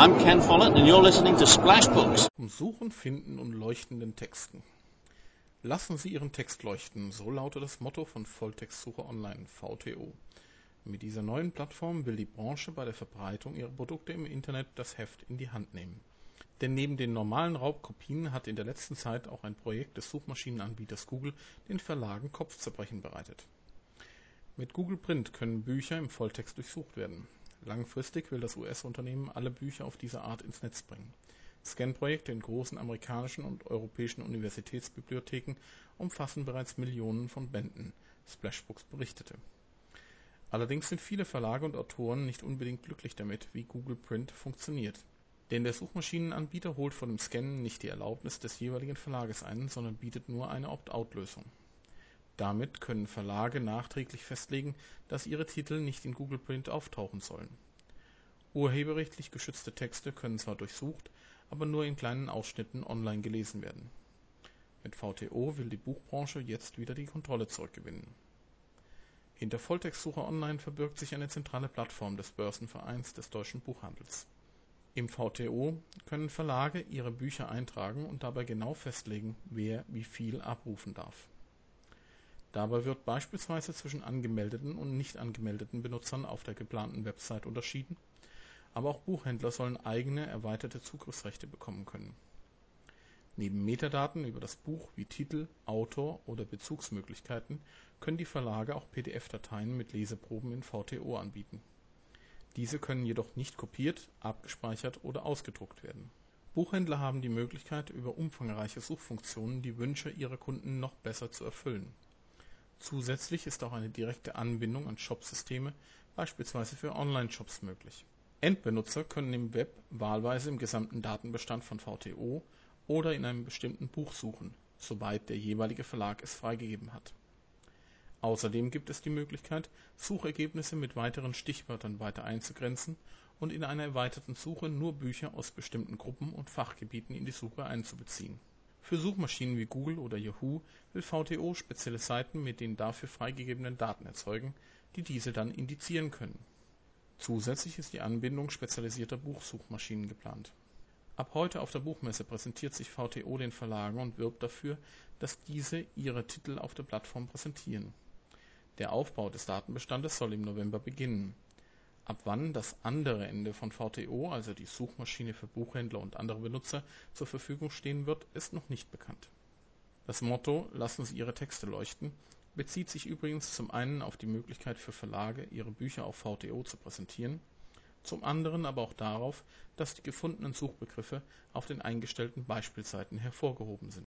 I'm Ken Follett and you're listening to Splash Books. Um Suchen, Finden und leuchtenden Texten. Lassen Sie Ihren Text leuchten, so lautet das Motto von Volltextsuche Online, VTO. Mit dieser neuen Plattform will die Branche bei der Verbreitung ihrer Produkte im Internet das Heft in die Hand nehmen. Denn neben den normalen Raubkopien hat in der letzten Zeit auch ein Projekt des Suchmaschinenanbieters Google den Verlagen Kopfzerbrechen bereitet. Mit Google Print können Bücher im Volltext durchsucht werden. Langfristig will das US-Unternehmen alle Bücher auf diese Art ins Netz bringen. Scan-Projekte in großen amerikanischen und europäischen Universitätsbibliotheken umfassen bereits Millionen von Bänden, Splashbooks berichtete. Allerdings sind viele Verlage und Autoren nicht unbedingt glücklich damit, wie Google Print funktioniert. Denn der Suchmaschinenanbieter holt vor dem Scannen nicht die Erlaubnis des jeweiligen Verlages ein, sondern bietet nur eine Opt-out-Lösung. Damit können Verlage nachträglich festlegen, dass ihre Titel nicht in Google Print auftauchen sollen. Urheberrechtlich geschützte Texte können zwar durchsucht, aber nur in kleinen Ausschnitten online gelesen werden. Mit VTO will die Buchbranche jetzt wieder die Kontrolle zurückgewinnen. Hinter Volltextsuche Online verbirgt sich eine zentrale Plattform des Börsenvereins des deutschen Buchhandels. Im VTO können Verlage ihre Bücher eintragen und dabei genau festlegen, wer wie viel abrufen darf. Dabei wird beispielsweise zwischen angemeldeten und nicht angemeldeten Benutzern auf der geplanten Website unterschieden, aber auch Buchhändler sollen eigene erweiterte Zugriffsrechte bekommen können. Neben Metadaten über das Buch wie Titel, Autor oder Bezugsmöglichkeiten können die Verlage auch PDF-Dateien mit Leseproben in VTO anbieten. Diese können jedoch nicht kopiert, abgespeichert oder ausgedruckt werden. Buchhändler haben die Möglichkeit, über umfangreiche Suchfunktionen die Wünsche ihrer Kunden noch besser zu erfüllen Zusätzlich ist auch eine direkte Anbindung an Shopsysteme, beispielsweise für Online-Shops möglich. Endbenutzer können im Web wahlweise im gesamten Datenbestand von VTO oder in einem bestimmten Buch suchen, soweit der jeweilige Verlag es freigegeben hat. Außerdem gibt es die Möglichkeit, Suchergebnisse mit weiteren Stichwörtern weiter einzugrenzen und in einer erweiterten Suche nur Bücher aus bestimmten Gruppen und Fachgebieten in die Suche einzubeziehen für Suchmaschinen wie Google oder Yahoo will VTO spezielle Seiten mit den dafür freigegebenen Daten erzeugen, die diese dann indizieren können. Zusätzlich ist die Anbindung spezialisierter Buchsuchmaschinen geplant. Ab heute auf der Buchmesse präsentiert sich VTO den Verlagen und wirbt dafür, dass diese ihre Titel auf der Plattform präsentieren. Der Aufbau des Datenbestandes soll im November beginnen Ab wann das andere Ende von VTO, also die Suchmaschine für Buchhändler und andere Benutzer, zur Verfügung stehen wird, ist noch nicht bekannt. Das Motto Lassen Sie Ihre Texte leuchten bezieht sich übrigens zum einen auf die Möglichkeit für Verlage, ihre Bücher auf VTO zu präsentieren, zum anderen aber auch darauf, dass die gefundenen Suchbegriffe auf den eingestellten Beispielseiten hervorgehoben sind